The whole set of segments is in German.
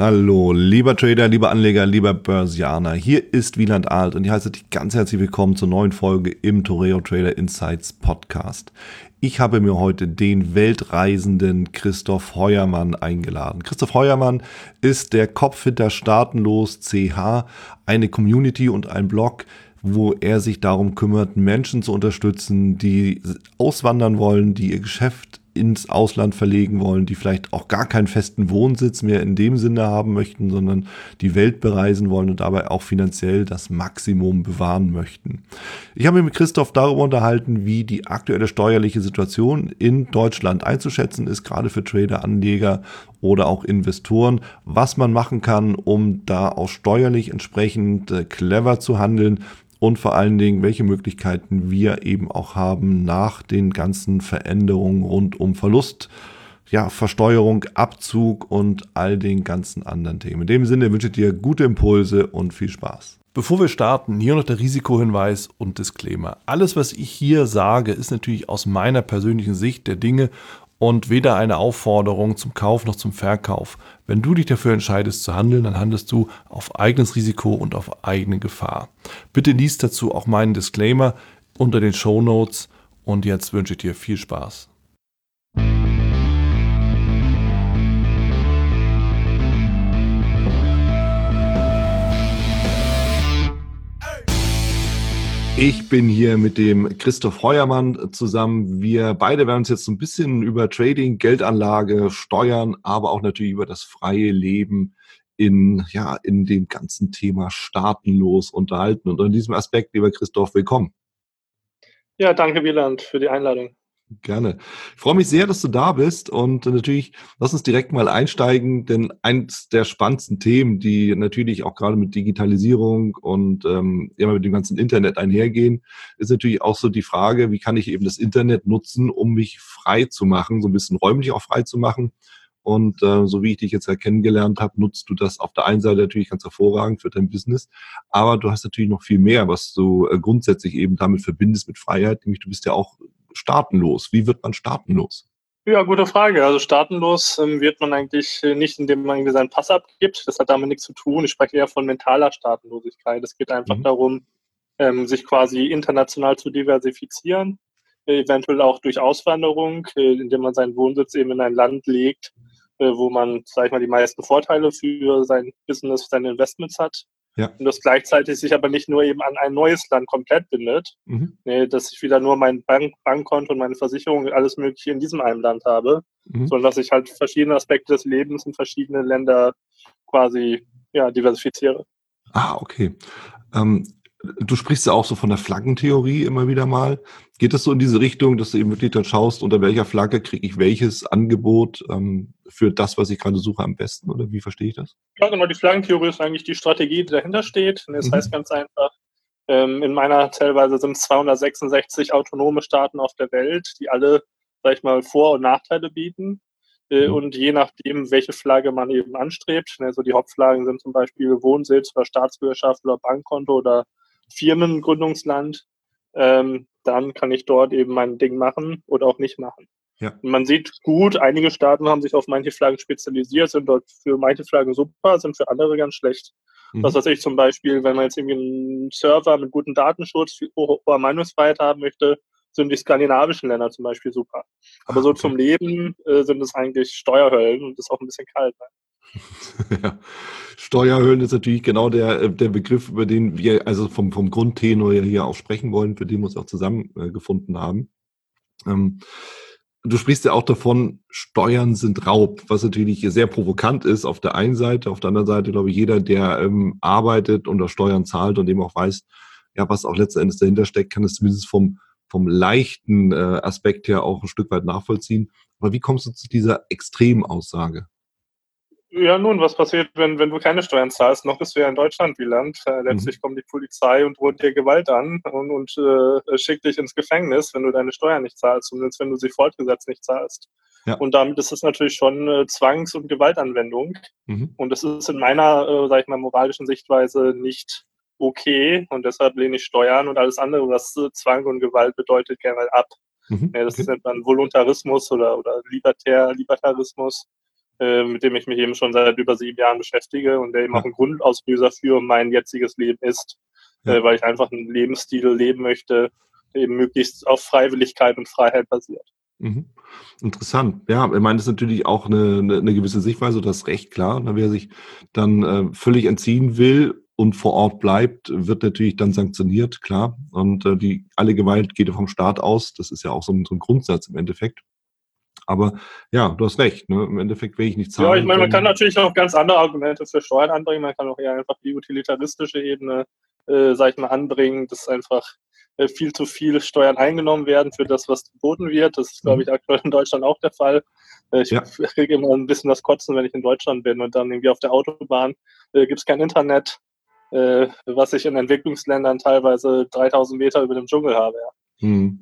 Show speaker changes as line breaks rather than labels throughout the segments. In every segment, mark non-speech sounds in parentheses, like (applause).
Hallo, lieber Trader, lieber Anleger, lieber Börsianer. Hier ist Wieland Alt und ich heiße dich ganz herzlich willkommen zur neuen Folge im Toreo Trader Insights Podcast. Ich habe mir heute den weltreisenden Christoph Heuermann eingeladen. Christoph Heuermann ist der Kopf hinter Staatenlos CH, eine Community und ein Blog, wo er sich darum kümmert, Menschen zu unterstützen, die auswandern wollen, die ihr Geschäft ins Ausland verlegen wollen, die vielleicht auch gar keinen festen Wohnsitz mehr in dem Sinne haben möchten, sondern die Welt bereisen wollen und dabei auch finanziell das Maximum bewahren möchten. Ich habe mich mit Christoph darüber unterhalten, wie die aktuelle steuerliche Situation in Deutschland einzuschätzen ist, gerade für Trader, Anleger oder auch Investoren, was man machen kann, um da auch steuerlich entsprechend äh, clever zu handeln und vor allen Dingen, welche Möglichkeiten wir eben auch haben nach den ganzen Veränderungen rund um Verlust, ja, Versteuerung, Abzug und all den ganzen anderen Themen. In dem Sinne wünsche ich dir gute Impulse und viel Spaß. Bevor wir starten, hier noch der Risikohinweis und Disclaimer. Alles, was ich hier sage, ist natürlich aus meiner persönlichen Sicht der Dinge und weder eine Aufforderung zum Kauf noch zum Verkauf. Wenn du dich dafür entscheidest zu handeln, dann handelst du auf eigenes Risiko und auf eigene Gefahr. Bitte liest dazu auch meinen Disclaimer unter den Show Notes und jetzt wünsche ich dir viel Spaß. Ich bin hier mit dem Christoph Heuermann zusammen. Wir beide werden uns jetzt ein bisschen über Trading, Geldanlage, Steuern, aber auch natürlich über das freie Leben in, ja, in dem ganzen Thema staatenlos unterhalten. Und in diesem Aspekt, lieber Christoph, willkommen.
Ja, danke, Wieland, für die Einladung.
Gerne. Ich freue mich sehr, dass du da bist und natürlich lass uns direkt mal einsteigen, denn eins der spannendsten Themen, die natürlich auch gerade mit Digitalisierung und ähm, immer mit dem ganzen Internet einhergehen, ist natürlich auch so die Frage, wie kann ich eben das Internet nutzen, um mich frei zu machen, so ein bisschen räumlich auch frei zu machen. Und äh, so wie ich dich jetzt ja kennengelernt habe, nutzt du das auf der einen Seite natürlich ganz hervorragend für dein Business, aber du hast natürlich noch viel mehr, was du äh, grundsätzlich eben damit verbindest mit Freiheit, nämlich du bist ja auch staatenlos? Wie wird man staatenlos?
Ja, gute Frage. Also staatenlos ähm, wird man eigentlich äh, nicht, indem man irgendwie seinen Pass abgibt. Das hat damit nichts zu tun. Ich spreche eher von mentaler Staatenlosigkeit. Es geht einfach mhm. darum, ähm, sich quasi international zu diversifizieren, äh, eventuell auch durch Auswanderung, äh, indem man seinen Wohnsitz eben in ein Land legt, äh, wo man, sag ich mal, die meisten Vorteile für sein Business, seine Investments hat ja. Und das gleichzeitig sich aber nicht nur eben an ein neues Land komplett bindet, mhm. nee, dass ich wieder nur mein Bank Bankkonto und meine Versicherung und alles Mögliche in diesem einen Land habe, mhm. sondern dass ich halt verschiedene Aspekte des Lebens in verschiedene Länder quasi ja, diversifiziere.
Ah, okay. Ähm, Du sprichst ja auch so von der Flaggentheorie immer wieder mal. Geht das so in diese Richtung, dass du eben wirklich dann schaust, unter welcher Flagge kriege ich welches Angebot ähm, für das, was ich gerade suche, am besten? Oder wie verstehe ich das?
Ja, genau. Die Flaggentheorie ist eigentlich die Strategie, die dahinter steht. das mhm. heißt ganz einfach, ähm, in meiner Zellweise sind es 266 autonome Staaten auf der Welt, die alle, sag ich mal, Vor- und Nachteile bieten. Äh, mhm. Und je nachdem, welche Flagge man eben anstrebt, also die Hauptflaggen sind zum Beispiel Wohnsitz oder Staatsbürgerschaft oder Bankkonto oder Firmengründungsland, ähm, dann kann ich dort eben mein Ding machen oder auch nicht machen. Ja. Und man sieht gut, einige Staaten haben sich auf manche Flaggen spezialisiert, sind dort für manche Flaggen super, sind für andere ganz schlecht. Mhm. Das, was ich zum Beispiel, wenn man jetzt irgendwie einen Server mit gutem Datenschutz, hoher Meinungsfreiheit haben möchte, sind die skandinavischen Länder zum Beispiel super. Aber ah, so zum Leben äh, sind es eigentlich Steuerhöllen und ist auch ein bisschen kalt. Ne? (laughs)
ja. Steuerhöhlen ist natürlich genau der, äh, der Begriff, über den wir also vom, vom Grundtenor hier auch sprechen wollen, für den wir uns auch zusammengefunden haben. Ähm, du sprichst ja auch davon, Steuern sind Raub, was natürlich sehr provokant ist auf der einen Seite. Auf der anderen Seite, glaube ich, jeder, der ähm, arbeitet und das Steuern zahlt und eben auch weiß, ja, was auch letzten Endes dahinter steckt, kann es zumindest vom, vom leichten äh, Aspekt her auch ein Stück weit nachvollziehen. Aber wie kommst du zu dieser Extremaussage?
Ja, nun, was passiert, wenn, wenn du keine Steuern zahlst? Noch bist du ja in Deutschland wie Land. Äh, letztlich mhm. kommt die Polizei und droht dir Gewalt an und, und äh, schickt dich ins Gefängnis, wenn du deine Steuern nicht zahlst, zumindest wenn du sie fortgesetzt nicht zahlst. Ja. Und damit ist es natürlich schon äh, Zwangs- und Gewaltanwendung. Mhm. Und das ist in meiner, äh, sag ich mal, moralischen Sichtweise nicht okay. Und deshalb lehne ich Steuern und alles andere, was äh, Zwang und Gewalt bedeutet, gerne ab. Mhm. Ja, das okay. nennt man Voluntarismus oder, oder Libertär, Libertarismus. Äh, mit dem ich mich eben schon seit über sieben Jahren beschäftige und der eben ja. auch ein Grundauslöser für mein jetziges Leben ist, ja. äh, weil ich einfach einen Lebensstil leben möchte, der eben möglichst auf Freiwilligkeit und Freiheit basiert.
Mhm. Interessant. Ja, ich meine, das ist natürlich auch eine, eine, eine gewisse Sichtweise, das ist recht klar. Ne? Wer sich dann äh, völlig entziehen will und vor Ort bleibt, wird natürlich dann sanktioniert, klar. Und äh, die alle Gewalt geht vom Staat aus. Das ist ja auch so ein, so ein Grundsatz im Endeffekt. Aber ja, du hast recht. Ne? Im Endeffekt will ich nicht zahlen.
Ja, ich meine, man kann natürlich auch ganz andere Argumente für Steuern anbringen. Man kann auch eher einfach die utilitaristische Ebene, äh, sag ich mal, anbringen, dass einfach äh, viel zu viel Steuern eingenommen werden für das, was geboten wird. Das ist, glaube mhm. ich, aktuell in Deutschland auch der Fall. Äh, ich ja. kriege immer ein bisschen das Kotzen, wenn ich in Deutschland bin und dann irgendwie auf der Autobahn äh, gibt es kein Internet, äh, was ich in Entwicklungsländern teilweise 3000 Meter über dem Dschungel habe. Ja.
Hm.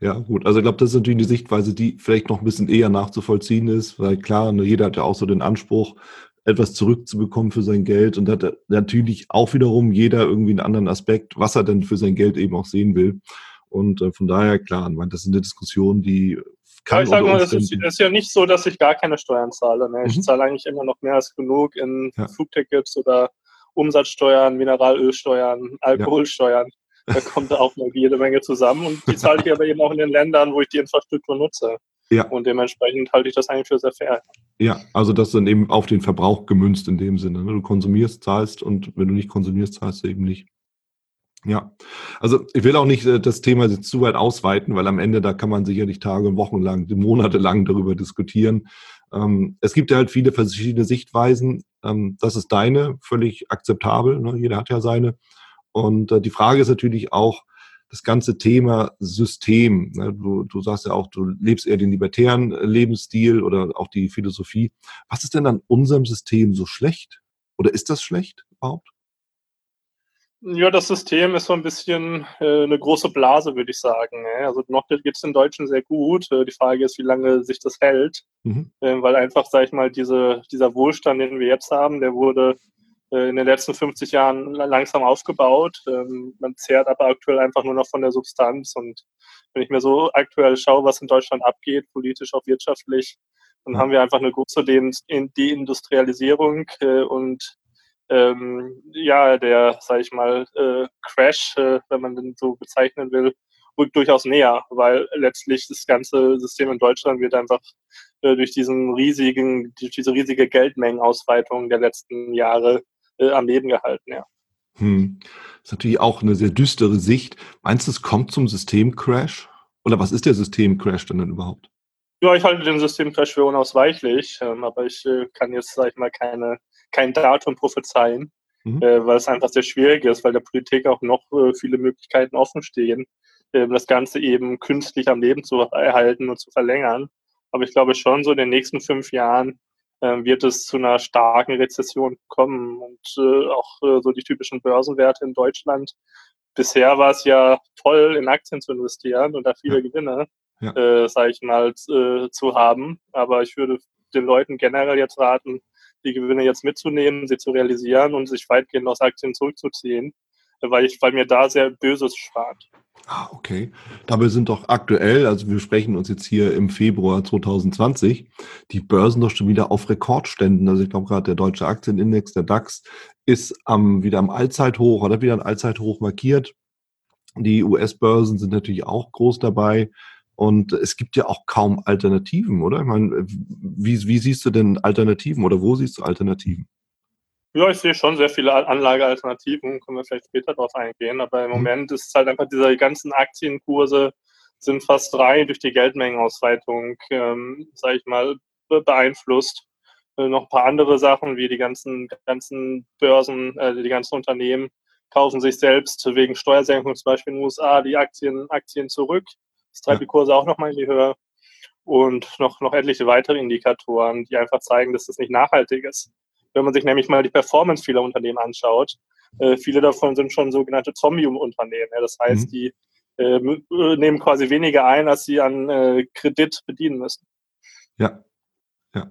Ja, gut. Also ich glaube, das ist natürlich eine Sichtweise, die vielleicht noch ein bisschen eher nachzuvollziehen ist, weil klar, ne, jeder hat ja auch so den Anspruch, etwas zurückzubekommen für sein Geld und hat natürlich auch wiederum jeder irgendwie einen anderen Aspekt, was er denn für sein Geld eben auch sehen will. Und äh, von daher, klar, meine, das sind eine Diskussion, die
kann ja, ich sage mal, es ist, ist, ja nicht so, dass ich gar keine Steuern zahle. Ne? Ich mhm. zahle eigentlich immer noch mehr als genug in ja. Flugtickets oder Umsatzsteuern, Mineralölsteuern, Alkoholsteuern. Ja. (laughs) Da kommt auch noch jede Menge zusammen und die zahle ich aber eben auch in den Ländern, wo ich die Infrastruktur nutze. Ja. Und dementsprechend halte ich das eigentlich für sehr fair.
Ja, also das dann eben auf den Verbrauch gemünzt in dem Sinne. Ne? Du konsumierst, zahlst und wenn du nicht konsumierst, zahlst du eben nicht. Ja, also ich will auch nicht äh, das Thema zu weit ausweiten, weil am Ende da kann man sicherlich Tage und Wochen lang, Monate lang darüber diskutieren. Ähm, es gibt ja halt viele verschiedene Sichtweisen. Ähm, das ist deine, völlig akzeptabel. Ne? Jeder hat ja seine. Und äh, die Frage ist natürlich auch, das ganze Thema System. Ne? Du, du sagst ja auch, du lebst eher den libertären äh, Lebensstil oder auch die Philosophie. Was ist denn an unserem System so schlecht? Oder ist das schlecht überhaupt?
Ja, das System ist so ein bisschen äh, eine große Blase, würde ich sagen. Ne? Also noch geht es den Deutschen sehr gut. Äh, die Frage ist, wie lange sich das hält. Mhm. Äh, weil einfach, sage ich mal, diese, dieser Wohlstand, den wir jetzt haben, der wurde in den letzten 50 Jahren langsam aufgebaut. Ähm, man zehrt aber aktuell einfach nur noch von der Substanz. Und wenn ich mir so aktuell schaue, was in Deutschland abgeht, politisch, auch wirtschaftlich, dann haben wir einfach eine große Deindustrialisierung äh, und ähm, ja, der, sage ich mal, äh, Crash, äh, wenn man den so bezeichnen will, rückt durchaus näher, weil letztlich das ganze System in Deutschland wird einfach äh, durch diesen riesigen, durch diese riesige Geldmengenausweitung der letzten Jahre äh, am Leben gehalten, ja.
Hm. Das ist natürlich auch eine sehr düstere Sicht. Meinst du, es kommt zum Systemcrash? Oder was ist der Systemcrash denn, denn überhaupt?
Ja, ich halte den Systemcrash für unausweichlich, ähm, aber ich äh, kann jetzt, sag ich mal, keine, kein Datum prophezeien, mhm. äh, weil es einfach sehr schwierig ist, weil der Politik auch noch äh, viele Möglichkeiten offen stehen, ähm, das Ganze eben künstlich am Leben zu erhalten und zu verlängern. Aber ich glaube schon, so in den nächsten fünf Jahren wird es zu einer starken Rezession kommen und äh, auch äh, so die typischen Börsenwerte in Deutschland. Bisher war es ja toll, in Aktien zu investieren und da viele ja. Gewinne, ja. äh, sage ich mal, äh, zu haben. Aber ich würde den Leuten generell jetzt raten, die Gewinne jetzt mitzunehmen, sie zu realisieren und sich weitgehend aus Aktien zurückzuziehen, weil, ich, weil mir da sehr Böses spart.
Ah, okay. Dabei sind doch aktuell, also wir sprechen uns jetzt hier im Februar 2020, die Börsen doch schon wieder auf Rekordständen. Also ich glaube gerade der deutsche Aktienindex, der DAX, ist am, wieder am Allzeithoch oder wieder ein Allzeithoch markiert. Die US-Börsen sind natürlich auch groß dabei. Und es gibt ja auch kaum Alternativen, oder? Ich meine, wie, wie siehst du denn Alternativen oder wo siehst du Alternativen?
Ja, ich sehe schon sehr viele Anlagealternativen, können wir vielleicht später darauf eingehen, aber im mhm. Moment ist es halt einfach, diese ganzen Aktienkurse sind fast drei durch die Geldmengenausweitung, ähm, sage ich mal, beeinflusst. Äh, noch ein paar andere Sachen, wie die ganzen, ganzen Börsen, äh, die ganzen Unternehmen kaufen sich selbst wegen Steuersenkung zum Beispiel in den USA die Aktien, Aktien zurück. Das treibt die Kurse auch nochmal in die Höhe. Und noch, noch etliche weitere Indikatoren, die einfach zeigen, dass das nicht nachhaltig ist. Wenn man sich nämlich mal die Performance vieler Unternehmen anschaut, äh, viele davon sind schon sogenannte Zombie-Unternehmen. Ja, das heißt, mhm. die äh, äh, nehmen quasi weniger ein, als sie an äh, Kredit bedienen müssen.
Ja, ja.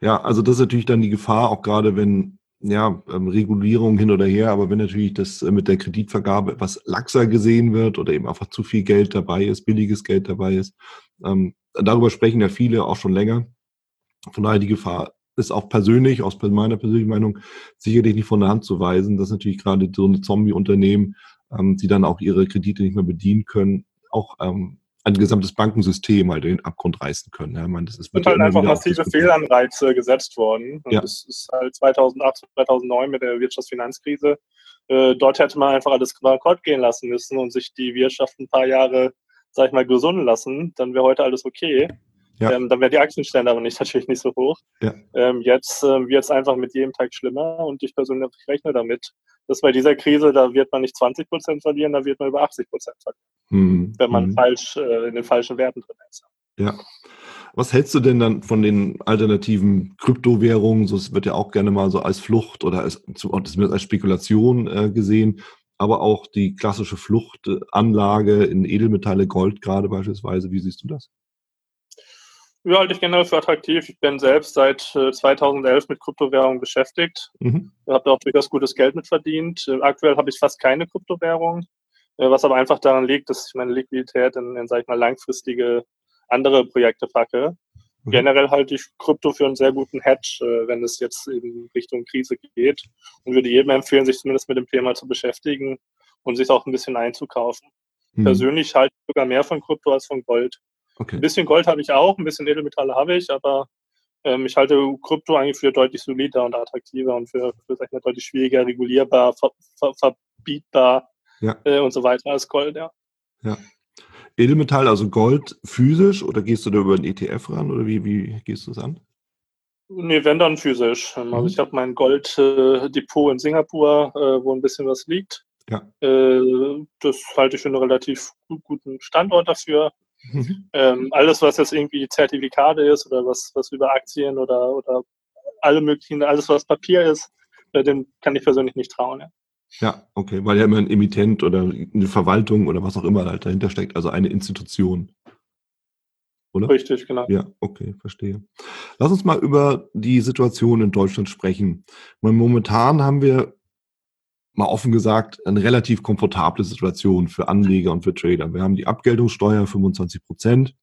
Ja, also das ist natürlich dann die Gefahr, auch gerade wenn ja, ähm, Regulierung hin oder her, aber wenn natürlich das äh, mit der Kreditvergabe etwas laxer gesehen wird oder eben einfach zu viel Geld dabei ist, billiges Geld dabei ist, ähm, darüber sprechen ja viele auch schon länger. Von daher die Gefahr ist auch persönlich, aus meiner persönlichen Meinung, sicherlich nicht von der Hand zu weisen, dass natürlich gerade so eine Zombie-Unternehmen, ähm, die dann auch ihre Kredite nicht mehr bedienen können, auch ähm, ein gesamtes Bankensystem halt in den Abgrund reißen können. Ja,
meine, das ist sind halt einfach massive Fehlanreize gesetzt worden. Und ja. das ist halt 2008, 2009 mit der Wirtschaftsfinanzkrise. Äh, dort hätte man einfach alles bankrott gehen lassen müssen und sich die Wirtschaft ein paar Jahre, sag ich mal, gesunden lassen. Dann wäre heute alles okay. Ja. Ähm, dann wären die Aktienstände aber nicht, (laughs) natürlich nicht so hoch. Ja. Ähm, jetzt ähm, wird es einfach mit jedem Tag schlimmer und ich persönlich rechne damit, dass bei dieser Krise, da wird man nicht 20 Prozent verlieren, da wird man über 80 Prozent verlieren. Hm. Wenn man hm. falsch äh, in den falschen Werten drin ist.
Ja. Was hältst du denn dann von den alternativen Kryptowährungen? So, es wird ja auch gerne mal so als Flucht oder als, als Spekulation äh, gesehen, aber auch die klassische Fluchtanlage in Edelmetalle, Gold gerade beispielsweise. Wie siehst du das?
Ja, halte ich generell für attraktiv. Ich bin selbst seit äh, 2011 mit Kryptowährungen beschäftigt. Mhm. Habe auch durchaus gutes Geld mit verdient. Äh, aktuell habe ich fast keine Kryptowährung, äh, was aber einfach daran liegt, dass ich meine Liquidität in, in sag ich mal, langfristige andere Projekte packe. Mhm. Generell halte ich Krypto für einen sehr guten Hedge, äh, wenn es jetzt in Richtung Krise geht und würde jedem empfehlen, sich zumindest mit dem Thema zu beschäftigen und sich auch ein bisschen einzukaufen. Mhm. Persönlich halte ich sogar mehr von Krypto als von Gold. Okay. Ein bisschen Gold habe ich auch, ein bisschen Edelmetalle habe ich, aber ähm, ich halte Krypto eigentlich für deutlich solider und attraktiver und für, für sag ich mal, deutlich schwieriger regulierbar, ver, ver, verbietbar ja. äh, und so weiter als Gold, ja.
Ja. Edelmetall, also Gold physisch oder gehst du da über einen ETF ran oder wie, wie gehst du es an?
Nee, wenn dann physisch. Ähm, also mhm. ich habe mein Golddepot äh, in Singapur, äh, wo ein bisschen was liegt. Ja. Äh, das halte ich für einen relativ guten Standort dafür. Mhm. Ähm, alles, was jetzt irgendwie Zertifikate ist oder was, was über Aktien oder, oder alle möglichen, alles, was Papier ist, äh, dem kann ich persönlich nicht trauen. Ja.
Ja, okay, weil ja immer ein Emittent oder eine Verwaltung oder was auch immer halt dahinter steckt, also eine Institution.
Oder? Richtig, genau.
Ja, okay, verstehe. Lass uns mal über die Situation in Deutschland sprechen. Momentan haben wir mal offen gesagt, eine relativ komfortable Situation für Anleger und für Trader. Wir haben die Abgeltungssteuer 25 Prozent.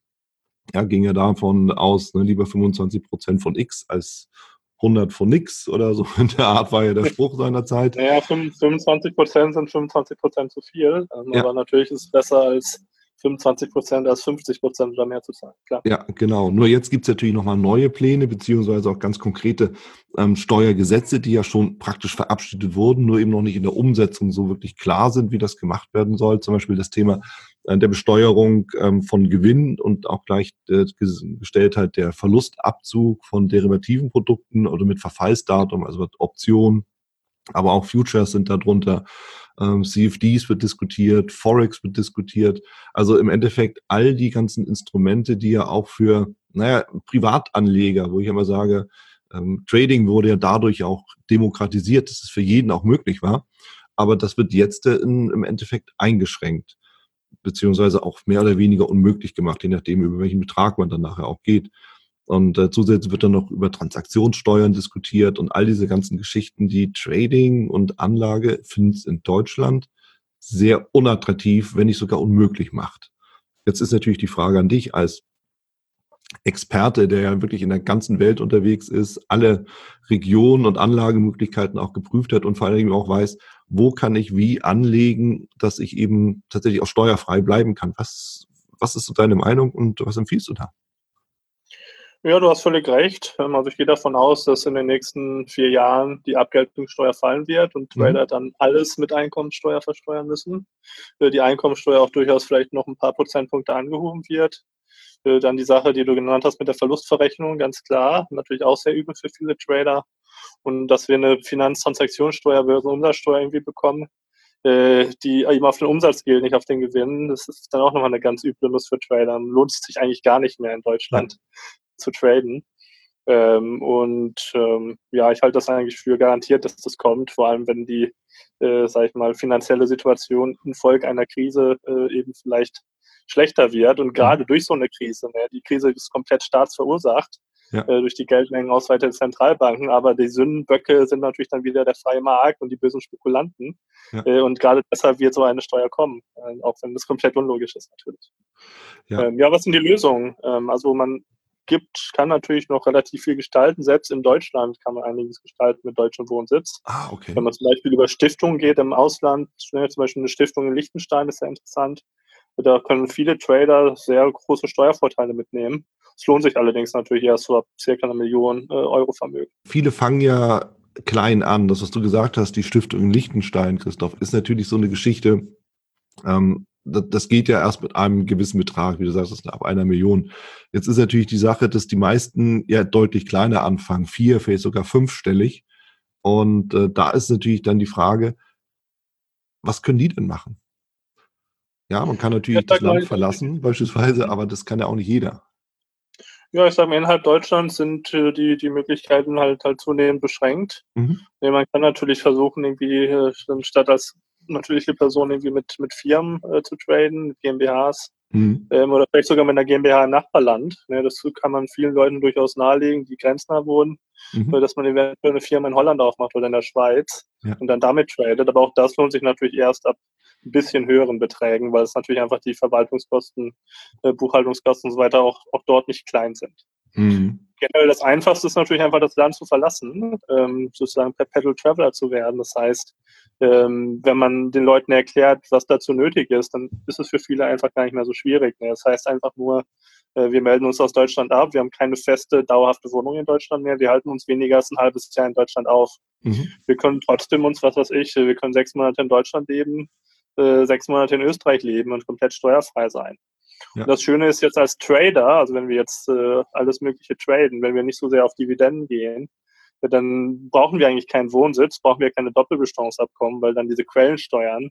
Ja, ging ja davon aus, ne, lieber 25 Prozent von X als 100 von nix oder so (laughs) in der Art war ja der Spruch seiner Zeit.
Naja, 25 Prozent sind 25 Prozent zu viel. Ähm, ja. Aber natürlich ist es besser als 25 Prozent als 50 Prozent oder mehr zu zahlen.
Klar. Ja, genau. Nur jetzt gibt es natürlich nochmal neue Pläne, beziehungsweise auch ganz konkrete ähm, Steuergesetze, die ja schon praktisch verabschiedet wurden, nur eben noch nicht in der Umsetzung so wirklich klar sind, wie das gemacht werden soll. Zum Beispiel das Thema äh, der Besteuerung ähm, von Gewinn und auch gleich äh, Gestelltheit der Verlustabzug von derivativen Produkten oder mit Verfallsdatum, also Optionen, aber auch Futures sind darunter ähm, CFDs wird diskutiert, Forex wird diskutiert. Also im Endeffekt all die ganzen Instrumente, die ja auch für, naja, Privatanleger, wo ich immer sage, ähm, Trading wurde ja dadurch auch demokratisiert, dass es für jeden auch möglich war. Aber das wird jetzt in, im Endeffekt eingeschränkt, beziehungsweise auch mehr oder weniger unmöglich gemacht, je nachdem, über welchen Betrag man dann nachher auch geht. Und äh, zusätzlich wird dann noch über Transaktionssteuern diskutiert und all diese ganzen Geschichten, die Trading und Anlage finden es in Deutschland sehr unattraktiv, wenn nicht sogar unmöglich macht. Jetzt ist natürlich die Frage an dich als Experte, der ja wirklich in der ganzen Welt unterwegs ist, alle Regionen und Anlagemöglichkeiten auch geprüft hat und vor allem auch weiß, wo kann ich wie anlegen, dass ich eben tatsächlich auch steuerfrei bleiben kann. Was, was ist so deine Meinung und was empfiehlst du da?
Ja, du hast völlig recht. Ähm, also ich gehe davon aus, dass in den nächsten vier Jahren die Abgeltungssteuer fallen wird und mhm. Trader dann alles mit Einkommensteuer versteuern müssen. Äh, die Einkommensteuer auch durchaus vielleicht noch ein paar Prozentpunkte angehoben wird. Äh, dann die Sache, die du genannt hast mit der Verlustverrechnung, ganz klar. Natürlich auch sehr übel für viele Trader. Und dass wir eine Finanztransaktionssteuer, Börsenumsatzsteuer irgendwie bekommen, äh, die eben auf den Umsatz gilt, nicht auf den Gewinn. Das ist dann auch nochmal eine ganz üble Nuss für Trader. Lohnt sich eigentlich gar nicht mehr in Deutschland zu traden. Ähm, und ähm, ja, ich halte das eigentlich für garantiert, dass das kommt, vor allem wenn die, äh, sag ich mal, finanzielle Situation infolge einer Krise äh, eben vielleicht schlechter wird. Und gerade mhm. durch so eine Krise, ne, die Krise ist komplett staatsverursacht ja. äh, durch die Geldmengenausweite der Zentralbanken, aber die Sündenböcke sind natürlich dann wieder der freie Markt und die bösen Spekulanten. Ja. Äh, und gerade deshalb wird so eine Steuer kommen, äh, auch wenn das komplett unlogisch ist natürlich. Ja, ähm, ja was sind die Lösungen? Ähm, also man gibt, kann natürlich noch relativ viel gestalten. Selbst in Deutschland kann man einiges gestalten mit deutschem Wohnsitz.
Ah, okay.
Wenn man zum Beispiel über Stiftungen geht im Ausland, zum Beispiel eine Stiftung in Liechtenstein ist sehr interessant. Da können viele Trader sehr große Steuervorteile mitnehmen. Es lohnt sich allerdings natürlich erst so ab circa einer Million äh, Euro Vermögen.
Viele fangen ja klein an. Das, was du gesagt hast, die Stiftung in Liechtenstein, Christoph, ist natürlich so eine Geschichte. Ähm, das, das geht ja erst mit einem gewissen Betrag, wie du sagst, ab einer Million. Jetzt ist natürlich die Sache, dass die meisten ja deutlich kleiner anfangen, vier, vielleicht sogar fünfstellig. Und äh, da ist natürlich dann die Frage, was können die denn machen? Ja, man kann natürlich das Land verlassen, beispielsweise, aber das kann ja auch nicht jeder.
Ja, ich sage mal, innerhalb Deutschlands sind äh, die, die Möglichkeiten halt, halt zunehmend beschränkt. Mhm. Ja, man kann natürlich versuchen, irgendwie äh, statt als natürliche Person irgendwie mit, mit Firmen äh, zu traden, mit GmbHs mhm. ähm, oder vielleicht sogar mit einer GmbH im Nachbarland. Ja, das kann man vielen Leuten durchaus nahelegen, die grenznah wohnen, mhm. äh, dass man eventuell eine Firma in Holland aufmacht oder in der Schweiz ja. und dann damit tradet. Aber auch das lohnt sich natürlich erst ab ein bisschen höheren Beträgen, weil es natürlich einfach die Verwaltungskosten, äh, Buchhaltungskosten und so weiter auch, auch dort nicht klein sind. Mhm. Generell das Einfachste ist natürlich einfach das Land zu verlassen, ähm, sozusagen Perpetual Traveler zu werden. Das heißt, ähm, wenn man den Leuten erklärt, was dazu nötig ist, dann ist es für viele einfach gar nicht mehr so schwierig. Ne? Das heißt einfach nur, äh, wir melden uns aus Deutschland ab, wir haben keine feste, dauerhafte Wohnung in Deutschland mehr, wir halten uns weniger als ein halbes Jahr in Deutschland auf. Mhm. Wir können trotzdem uns, was weiß ich, wir können sechs Monate in Deutschland leben, äh, sechs Monate in Österreich leben und komplett steuerfrei sein. Ja. das Schöne ist jetzt als Trader, also wenn wir jetzt äh, alles Mögliche traden, wenn wir nicht so sehr auf Dividenden gehen, dann brauchen wir eigentlich keinen Wohnsitz, brauchen wir keine Doppelbesteuerungsabkommen, weil dann diese Quellensteuern,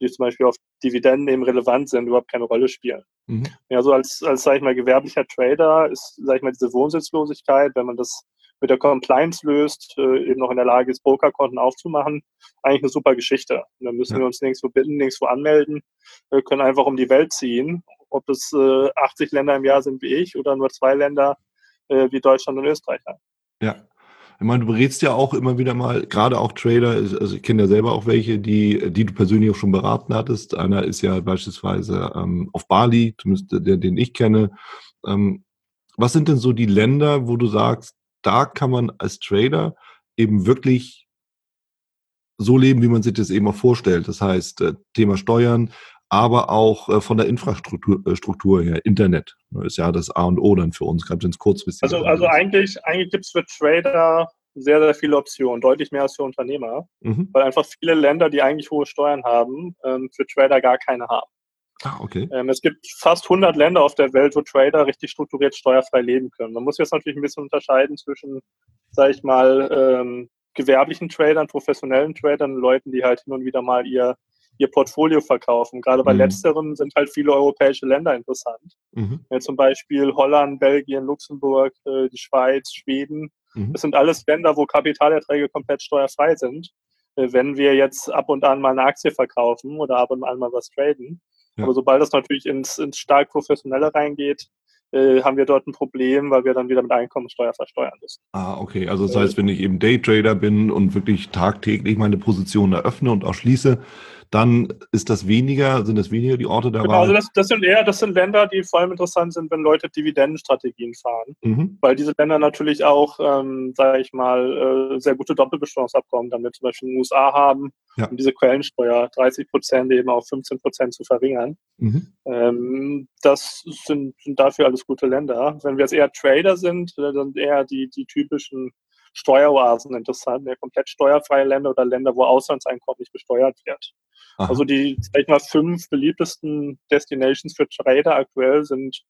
die zum Beispiel auf Dividenden eben relevant sind, überhaupt keine Rolle spielen. Mhm. Ja, so als, als, sag ich mal, gewerblicher Trader ist, sag ich mal, diese Wohnsitzlosigkeit, wenn man das mit der Compliance löst, äh, eben noch in der Lage ist, Brokerkonten aufzumachen, eigentlich eine super Geschichte. Und dann müssen ja. wir uns nirgendwo bitten, nirgendwo anmelden, wir können einfach um die Welt ziehen, ob es äh, 80 Länder im Jahr sind wie ich oder nur zwei Länder äh, wie Deutschland und Österreich.
Ja, ich meine, du berätst ja auch immer wieder mal, gerade auch Trader, also ich kenne ja selber auch welche, die, die du persönlich auch schon beraten hattest. Einer ist ja beispielsweise ähm, auf Bali, zumindest der, den ich kenne. Ähm, was sind denn so die Länder, wo du sagst, da kann man als Trader eben wirklich so leben, wie man sich das eben auch vorstellt. Das heißt, äh, Thema Steuern, aber auch äh, von der Infrastruktur äh, her, Internet ne, ist ja das A und O dann für uns, gerade wenn es kurzfristig
Also, also eigentlich, eigentlich gibt es für Trader sehr, sehr viele Optionen, deutlich mehr als für Unternehmer, mhm. weil einfach viele Länder, die eigentlich hohe Steuern haben, ähm, für Trader gar keine haben.
Ah, okay.
Ähm, es gibt fast 100 Länder auf der Welt, wo Trader richtig strukturiert steuerfrei leben können. Man muss jetzt natürlich ein bisschen unterscheiden zwischen, sage ich mal, ähm, gewerblichen Tradern, professionellen Tradern, Leuten, die halt hin und wieder mal ihr ihr Portfolio verkaufen. Gerade bei mhm. letzterem sind halt viele europäische Länder interessant. Mhm. Ja, zum Beispiel Holland, Belgien, Luxemburg, äh, die Schweiz, Schweden. Mhm. Das sind alles Länder, wo Kapitalerträge komplett steuerfrei sind. Äh, wenn wir jetzt ab und an mal eine Aktie verkaufen oder ab und an mal was traden. Ja. Aber sobald das natürlich ins, ins stark professionelle reingeht, äh, haben wir dort ein Problem, weil wir dann wieder mit Einkommensteuer versteuern müssen.
Ah, okay. Also das heißt, wenn ich eben Daytrader bin und wirklich tagtäglich meine Position eröffne und auch schließe, dann ist das weniger, sind das weniger die Orte der
genau, Wahl? Also das, das, sind eher, das sind Länder, die vor allem interessant sind, wenn Leute Dividendenstrategien fahren. Mhm. Weil diese Länder natürlich auch, ähm, sage ich mal, äh, sehr gute Doppelbesteuerungsabkommen damit zum Beispiel in den USA haben, ja. um diese Quellensteuer 30 Prozent eben auf 15 Prozent zu verringern. Mhm. Ähm, das sind, sind dafür alles gute Länder. Wenn wir jetzt eher Trader sind, äh, dann eher die, die typischen Steueroasen interessant, ja, komplett steuerfreie Länder oder Länder, wo Auslandseinkommen nicht besteuert wird. Aha. Also die, sag ich mal, fünf beliebtesten Destinations für Trader aktuell sind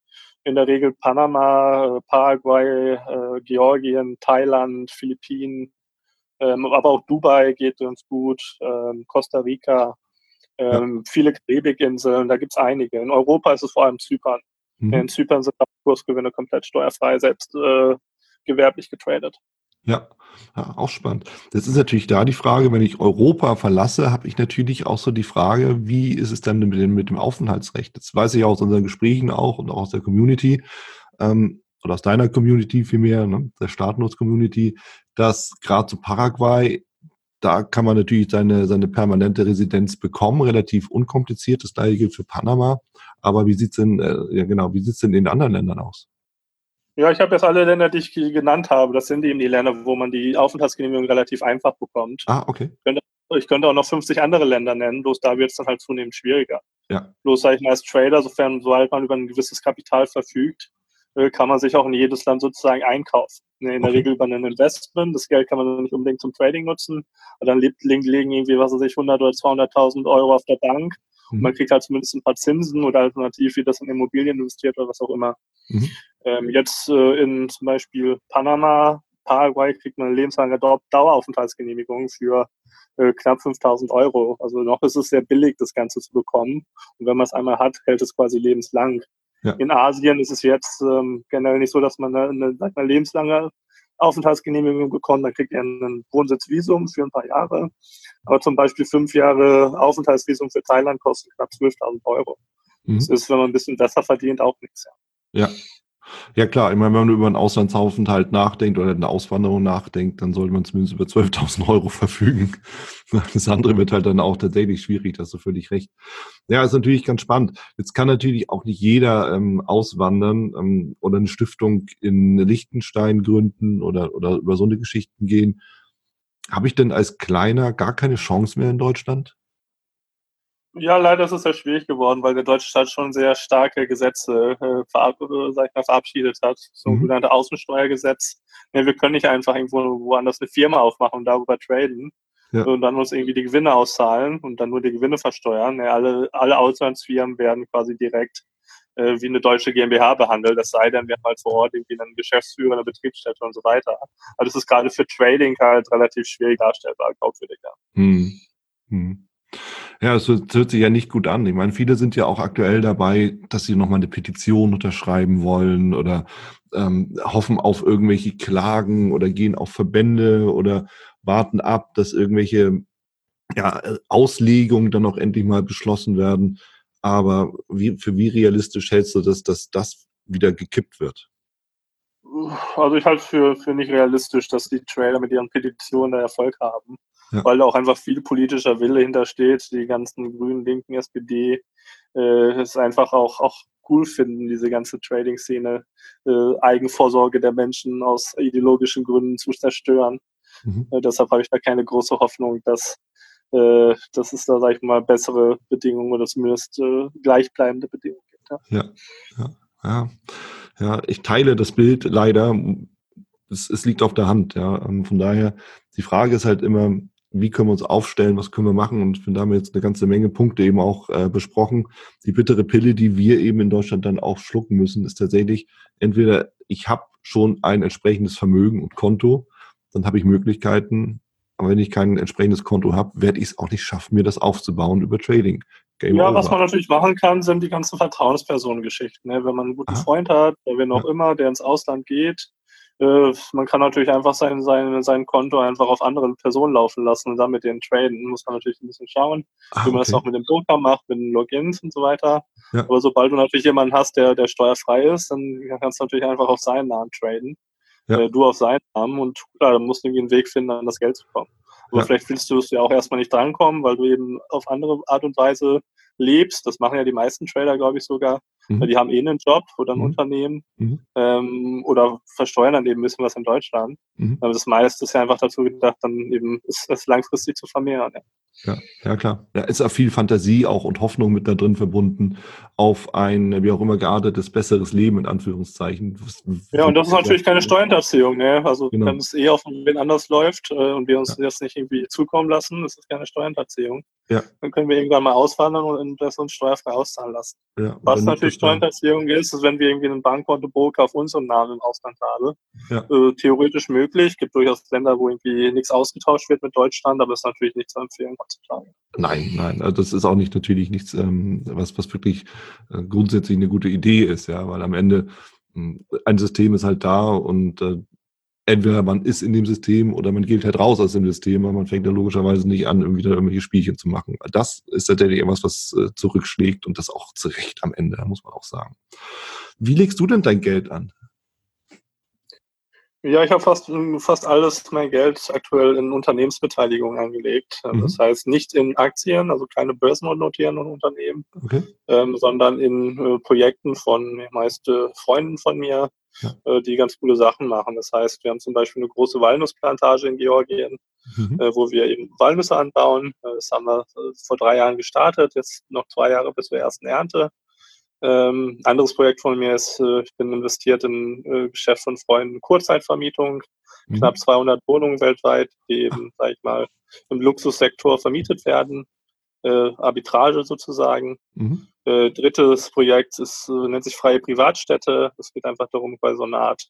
in der Regel Panama, Paraguay, äh, Georgien, Thailand, Philippinen, ähm, aber auch Dubai geht uns gut, ähm, Costa Rica, ähm, ja. viele Karibikinseln, da gibt es einige. In Europa ist es vor allem Zypern. Mhm. In Zypern sind Kursgewinne komplett steuerfrei, selbst äh, gewerblich getradet.
Ja, ja, auch spannend. Das ist natürlich da die Frage, wenn ich Europa verlasse, habe ich natürlich auch so die Frage, wie ist es dann mit dem, mit dem Aufenthaltsrecht? Das weiß ich aus unseren Gesprächen auch und auch aus der Community ähm, oder aus deiner Community vielmehr, ne, der Staatenlos-Community, dass gerade zu Paraguay, da kann man natürlich seine, seine permanente Residenz bekommen, relativ unkompliziert. Das gleiche gilt für Panama. Aber wie sieht's denn, äh, ja genau, wie sieht's denn in den anderen Ländern aus?
Ja, ich habe jetzt alle Länder, die ich genannt habe. Das sind eben die Länder, wo man die Aufenthaltsgenehmigung relativ einfach bekommt.
Ah, okay.
Ich könnte, ich könnte auch noch 50 andere Länder nennen, bloß da wird es dann halt zunehmend schwieriger.
Ja.
Bloß sage ich mal als Trader, sofern sobald man über ein gewisses Kapital verfügt, äh, kann man sich auch in jedes Land sozusagen einkaufen. Ne, in der okay. Regel über ein Investment. Das Geld kann man nicht unbedingt zum Trading nutzen. Und dann liegen irgendwie, was weiß ich, 100 oder 200.000 Euro auf der Bank. Mhm. Und man kriegt halt zumindest ein paar Zinsen oder alternativ wie das in Immobilien investiert oder was auch immer. Mhm. Ähm, jetzt äh, in zum Beispiel Panama, Paraguay kriegt man eine lebenslange Daueraufenthaltsgenehmigung für äh, knapp 5000 Euro. Also noch ist es sehr billig, das Ganze zu bekommen. Und wenn man es einmal hat, hält es quasi lebenslang. Ja. In Asien ist es jetzt ähm, generell nicht so, dass man eine, eine, eine lebenslange Aufenthaltsgenehmigung bekommt. Man kriegt ja ein Wohnsitzvisum für ein paar Jahre. Aber zum Beispiel fünf Jahre Aufenthaltsvisum für Thailand kostet knapp 12.000 Euro. Mhm. Das ist, wenn man ein bisschen besser verdient, auch nichts.
Ja. Ja. Klar, ich meine, wenn man über einen Auslandsaufenthalt nachdenkt oder eine Auswanderung nachdenkt, dann sollte man zumindest über 12.000 Euro verfügen. (laughs) Das andere wird halt dann auch tatsächlich schwierig, da hast du völlig recht. Ja, ist natürlich ganz spannend. Jetzt kann natürlich auch nicht jeder ähm, auswandern ähm, oder eine Stiftung in Liechtenstein gründen oder, oder über so eine Geschichten gehen. Habe ich denn als Kleiner gar keine Chance mehr in Deutschland?
Ja, leider ist es sehr schwierig geworden, weil der deutsche Staat schon sehr starke Gesetze äh, verab äh, sag ich mal, verabschiedet hat. So ein mhm. sogenanntes Außensteuergesetz. Ja, wir können nicht einfach irgendwo woanders eine Firma aufmachen und darüber traden ja. und dann uns irgendwie die Gewinne auszahlen und dann nur die Gewinne versteuern. Ja, alle, alle Auslandsfirmen werden quasi direkt äh, wie eine deutsche GmbH behandelt, es sei denn, wir haben halt vor Ort irgendwie einen Geschäftsführer, eine Betriebsstätte und so weiter. Also das ist gerade für Trading halt relativ schwierig darstellbar, glaubwürdiger. Hm.
Hm. Ja, es hört sich ja nicht gut an. Ich meine, viele sind ja auch aktuell dabei, dass sie nochmal eine Petition unterschreiben wollen oder ähm, hoffen auf irgendwelche Klagen oder gehen auf Verbände oder warten ab, dass irgendwelche ja, Auslegungen dann auch endlich mal beschlossen werden. Aber wie, für wie realistisch hältst du das, dass das wieder gekippt wird?
Also ich halte für, für nicht realistisch, dass die Trailer mit ihren Petitionen Erfolg haben ja. weil da auch einfach viel politischer Wille hintersteht. Die ganzen Grünen, Linken, SPD äh, ist einfach auch, auch cool finden, diese ganze Trading-Szene, äh, Eigenvorsorge der Menschen aus ideologischen Gründen zu zerstören. Mhm. Äh, deshalb habe ich da keine große Hoffnung, dass, äh, dass es da, sag ich mal, bessere Bedingungen oder zumindest äh, gleichbleibende Bedingungen gibt.
Ja. ja, ja, ja. ja. ich teile das Bild leider. Es, es liegt auf der Hand, ja. Ähm, von daher, die Frage ist halt immer, wie können wir uns aufstellen, was können wir machen. Und ich finde, da haben wir jetzt eine ganze Menge Punkte eben auch äh, besprochen. Die bittere Pille, die wir eben in Deutschland dann auch schlucken müssen, ist tatsächlich entweder ich habe schon ein entsprechendes Vermögen und Konto, dann habe ich Möglichkeiten. Aber wenn ich kein entsprechendes Konto habe, werde ich es auch nicht schaffen, mir das aufzubauen über Trading.
Game ja, over. was man natürlich machen kann, sind die ganzen Vertrauenspersonengeschichten. Ne? Wenn man einen guten Aha. Freund hat, oder wen auch ja. immer, der ins Ausland geht, äh, man kann natürlich einfach sein, sein, sein Konto einfach auf andere Personen laufen lassen und dann mit denen traden. Muss man natürlich ein bisschen schauen, ah, wie man okay. das auch mit dem Broker macht, mit den Logins und so weiter. Ja. Aber sobald du natürlich jemanden hast, der, der steuerfrei ist, dann kannst du natürlich einfach auf seinen Namen traden. Ja. Äh, du auf seinen Namen und klar, dann musst du irgendwie einen Weg finden, an das Geld zu kommen. Aber ja. vielleicht willst du es ja auch erstmal nicht drankommen, weil du eben auf andere Art und Weise lebst. Das machen ja die meisten Trader, glaube ich, sogar. Mhm. Die haben eh einen Job oder ein mhm. Unternehmen mhm. Ähm, oder versteuern dann eben ein bisschen was in Deutschland. Mhm. Aber das meiste ist ja einfach dazu gedacht, dann eben es, es langfristig zu vermehren. Ja.
Ja, ja klar. Da ist auch viel Fantasie auch und Hoffnung mit da drin verbunden auf ein, wie auch immer geartetes, besseres Leben in Anführungszeichen.
Ja, und das ist natürlich keine Steuerhinterziehung, ne? Also genau. wenn es eh auf wen anders läuft äh, und wir uns ja. das nicht irgendwie zukommen lassen, das ist keine Steuerhinterziehung. Ja. Dann können wir irgendwann mal auswandern und das uns steuerfrei auszahlen lassen. Ja, Was natürlich Steuerhinterziehung ist, ist, wenn wir irgendwie einen Bankkonto-Broker auf unserem Namen im Ausland haben. Ja. Äh, theoretisch möglich. Gibt durchaus Länder, wo irgendwie nichts ausgetauscht wird mit Deutschland, aber ist natürlich nicht zu empfehlen heutzutage.
Nein, nein. Also das ist auch nicht natürlich nichts, ähm, was, was wirklich äh, grundsätzlich eine gute Idee ist, ja, weil am Ende hm, ein System ist halt da und äh, entweder man ist in dem System oder man geht halt raus aus dem System, aber man fängt dann logischerweise nicht an, irgendwie da irgendwelche Spielchen zu machen. Das ist tatsächlich etwas, was äh, zurückschlägt und das auch zu Recht am Ende, muss man auch sagen. Wie legst du denn dein Geld an?
Ja, ich habe fast, fast alles mein Geld aktuell in Unternehmensbeteiligung angelegt. Mhm. Das heißt nicht in Aktien, also keine börsennotierenden Unternehmen, okay. ähm, sondern in äh, Projekten von meist äh, Freunden von mir, ja. äh, die ganz coole Sachen machen. Das heißt, wir haben zum Beispiel eine große Walnussplantage in Georgien, mhm. Äh, wo wir eben Walnüsse anbauen. Äh, das haben wir äh, vor drei Jahren gestartet, jetzt noch zwei Jahre bis zur ersten Ernte. Ähm, anderes Projekt von mir ist, äh, ich bin investiert in äh, Geschäft von Freunden Kurzzeitvermietung, mhm. knapp 200 Wohnungen weltweit, die eben, sag ich mal, im Luxussektor vermietet werden, äh, Arbitrage sozusagen. Mhm. Äh, drittes Projekt ist, äh, nennt sich Freie Privatstädte. Es geht einfach darum, bei so einer Art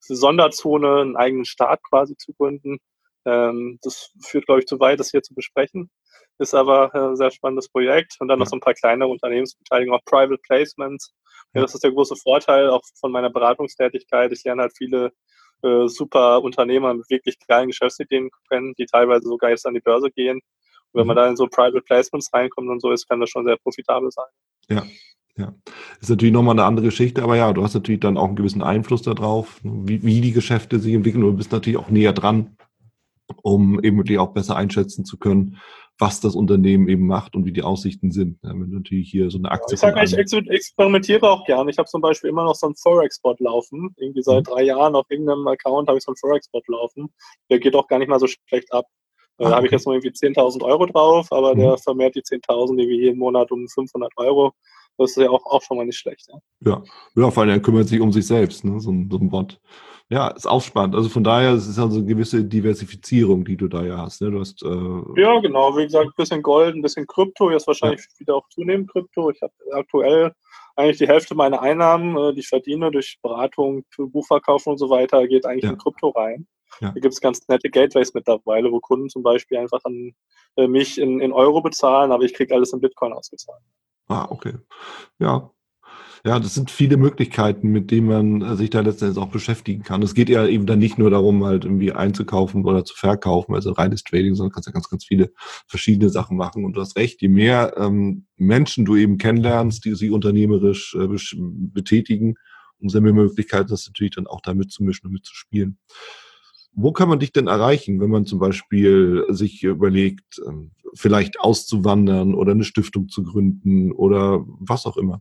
Sonderzone einen eigenen Staat quasi zu gründen. Ähm, das führt, glaube ich, zu weit, das hier zu besprechen ist aber ein äh, sehr spannendes Projekt. Und dann noch so ein paar kleinere Unternehmensbeteiligungen, auch Private Placements. Ja, das ist der große Vorteil auch von meiner Beratungstätigkeit. Ich lerne halt viele äh, super Unternehmer mit wirklich geilen Geschäftsideen kennen, die teilweise sogar jetzt an die Börse gehen. Und wenn man mhm. da in so Private Placements reinkommt und so ist, kann das schon sehr profitabel sein.
Ja, ja, ist natürlich nochmal eine andere Geschichte, aber ja, du hast natürlich dann auch einen gewissen Einfluss darauf, wie, wie die Geschäfte sich entwickeln. Und Du bist natürlich auch näher dran, um eben wirklich auch besser einschätzen zu können, was das Unternehmen eben macht und wie die Aussichten sind. Ja, wenn natürlich hier so eine Aktie.
Ich sage, ich experimentiere auch gerne. Ich habe zum Beispiel immer noch so einen Forex-Bot laufen. Irgendwie seit mhm. drei Jahren auf irgendeinem Account habe ich so einen Forex-Bot laufen. Der geht auch gar nicht mal so schlecht ab. Da ah, okay. habe ich jetzt nur irgendwie 10.000 Euro drauf, aber mhm. der vermehrt die 10.000 irgendwie jeden Monat um 500 Euro. Das ist ja auch, auch schon mal nicht schlecht. Ja,
ja. ja vor allem er kümmert sich um sich selbst, ne? so, ein, so ein Bot. Ja, ist auch spannend. Also von daher es ist also eine gewisse Diversifizierung, die du da ja hast. Ne? Du hast
äh ja, genau. Wie gesagt, ein bisschen Gold, ein bisschen Krypto. Jetzt wahrscheinlich ja. wieder auch zunehmend Krypto. Ich habe aktuell eigentlich die Hälfte meiner Einnahmen, äh, die ich verdiene durch Beratung, Buchverkauf und so weiter, geht eigentlich ja. in Krypto rein. Ja. Da gibt es ganz nette Gateways mittlerweile, wo Kunden zum Beispiel einfach an äh, mich in, in Euro bezahlen, aber ich kriege alles in Bitcoin ausgezahlt.
Ah, okay. Ja, ja, das sind viele Möglichkeiten, mit denen man äh, sich da letztendlich auch beschäftigen kann. Es geht ja eben dann nicht nur darum, halt irgendwie einzukaufen oder zu verkaufen, also reines Trading, sondern kannst ja ganz, ganz viele verschiedene Sachen machen. Und du hast recht, je mehr ähm, Menschen du eben kennenlernst, die sich unternehmerisch äh, betätigen, umso mehr Möglichkeiten hast du natürlich dann auch da mitzumischen und mitzuspielen. Wo kann man dich denn erreichen, wenn man zum Beispiel sich überlegt, ähm, vielleicht auszuwandern oder eine Stiftung zu gründen oder was auch immer?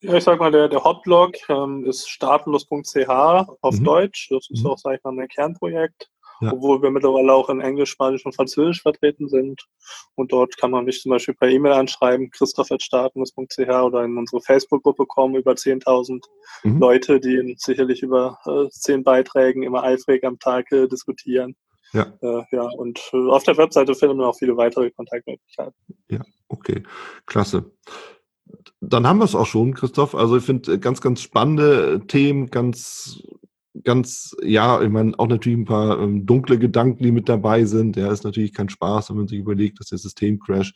Ja, ich sag mal, der, der Hotblog ähm, ist staatenlos.ch auf mhm. Deutsch. Das ist mhm. auch, sag ich mal, mein Kernprojekt. Ja. Obwohl wir mittlerweile auch in Englisch, Spanisch und Französisch vertreten sind. Und dort kann man mich zum Beispiel per E-Mail anschreiben, christoph.staatenlos.ch oder in unsere Facebook-Gruppe kommen, über 10.000 mhm. Leute, die sicherlich über äh, 10 Beiträgen immer eifrig am Tag äh, diskutieren. Ja. Äh, ja, und äh, auf der Webseite findet man auch viele weitere Kontaktmöglichkeiten.
Ja, okay, klasse dann haben wir es auch schon, Christoph. Also ich finde äh, ganz, ganz spannende Themen, ganz, ganz, ja, ich meine, auch natürlich ein paar ähm, dunkle Gedanken, die mit dabei sind. Ja, ist natürlich kein Spaß, wenn man sich überlegt, dass der Systemcrash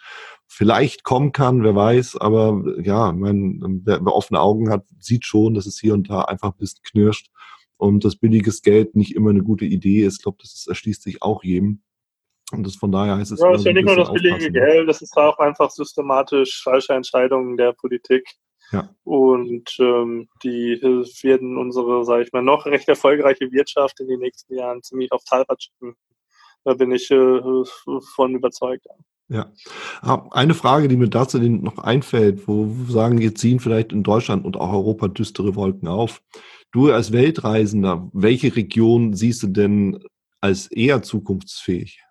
vielleicht kommen kann, wer weiß. Aber ja, ich meine, wer, wer offene Augen hat, sieht schon, dass es hier und da einfach ein bisschen knirscht und dass billiges Geld nicht immer eine gute Idee ist. Ich glaube, das erschließt sich auch jedem. Und das von daher heißt es.
Ja, es ist ja nicht nur das billige aufpassen. Geld, das ist auch einfach systematisch falsche Entscheidungen der Politik. Ja. Und ähm, die werden unsere, sage ich mal, noch recht erfolgreiche Wirtschaft in den nächsten Jahren ziemlich auf Talbot schicken. Da bin ich äh, von überzeugt.
Ja. Ah, eine Frage, die mir dazu noch einfällt, wo sagen, wir ziehen vielleicht in Deutschland und auch Europa düstere Wolken auf. Du als Weltreisender, welche Region siehst du denn als eher zukunftsfähig?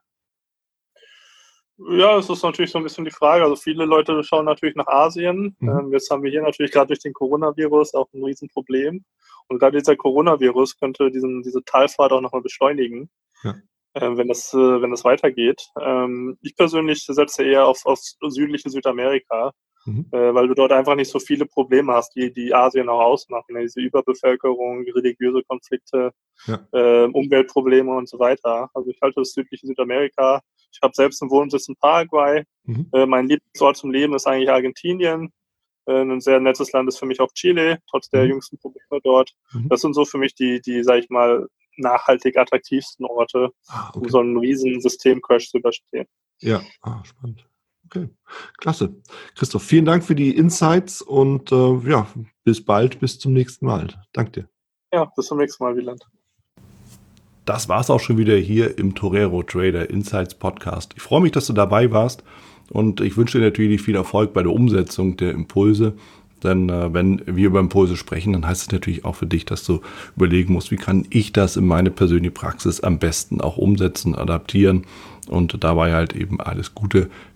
Ja, es ist natürlich so ein bisschen die Frage. Also viele Leute schauen natürlich nach Asien. Mhm. Ähm, jetzt haben wir hier natürlich gerade durch den Coronavirus auch ein Riesenproblem. Und gerade dieser Coronavirus könnte diesen, diese Talfahrt auch nochmal beschleunigen, ja. äh, wenn, das, äh, wenn das weitergeht. Ähm, ich persönlich setze eher auf, auf südliche Südamerika, mhm. äh, weil du dort einfach nicht so viele Probleme hast, die, die Asien auch ausmachen. Ne? Diese Überbevölkerung, religiöse Konflikte, ja. äh, Umweltprobleme und so weiter. Also ich halte das südliche Südamerika. Ich habe selbst einen Wohnsitz in Paraguay. Mhm. Äh, mein Lieblingsort zum Leben ist eigentlich Argentinien. Äh, ein sehr nettes Land ist für mich auch Chile, trotz der mhm. jüngsten Probleme dort. Mhm. Das sind so für mich die, die, sag ich mal, nachhaltig attraktivsten Orte, ah, okay. um so einen riesen Systemcrash zu überstehen.
Ja, ah, spannend. Okay, klasse. Christoph, vielen Dank für die Insights und äh, ja, bis bald, bis zum nächsten Mal. Danke dir.
Ja, bis zum nächsten Mal, Wieland.
das war's auch schon wieder hier im Torero Trader Insights Podcast. Ich freue mich, dass du dabei warst und ich wünsche dir natürlich viel Erfolg bei der Umsetzung der Impulse. Denn äh, wenn wir über Impulse sprechen, dann heißt es natürlich auch für dich, dass du überlegen musst, wie kann ich das in meine persönliche Praxis am besten auch umsetzen, adaptieren und dabei halt eben alles Gute,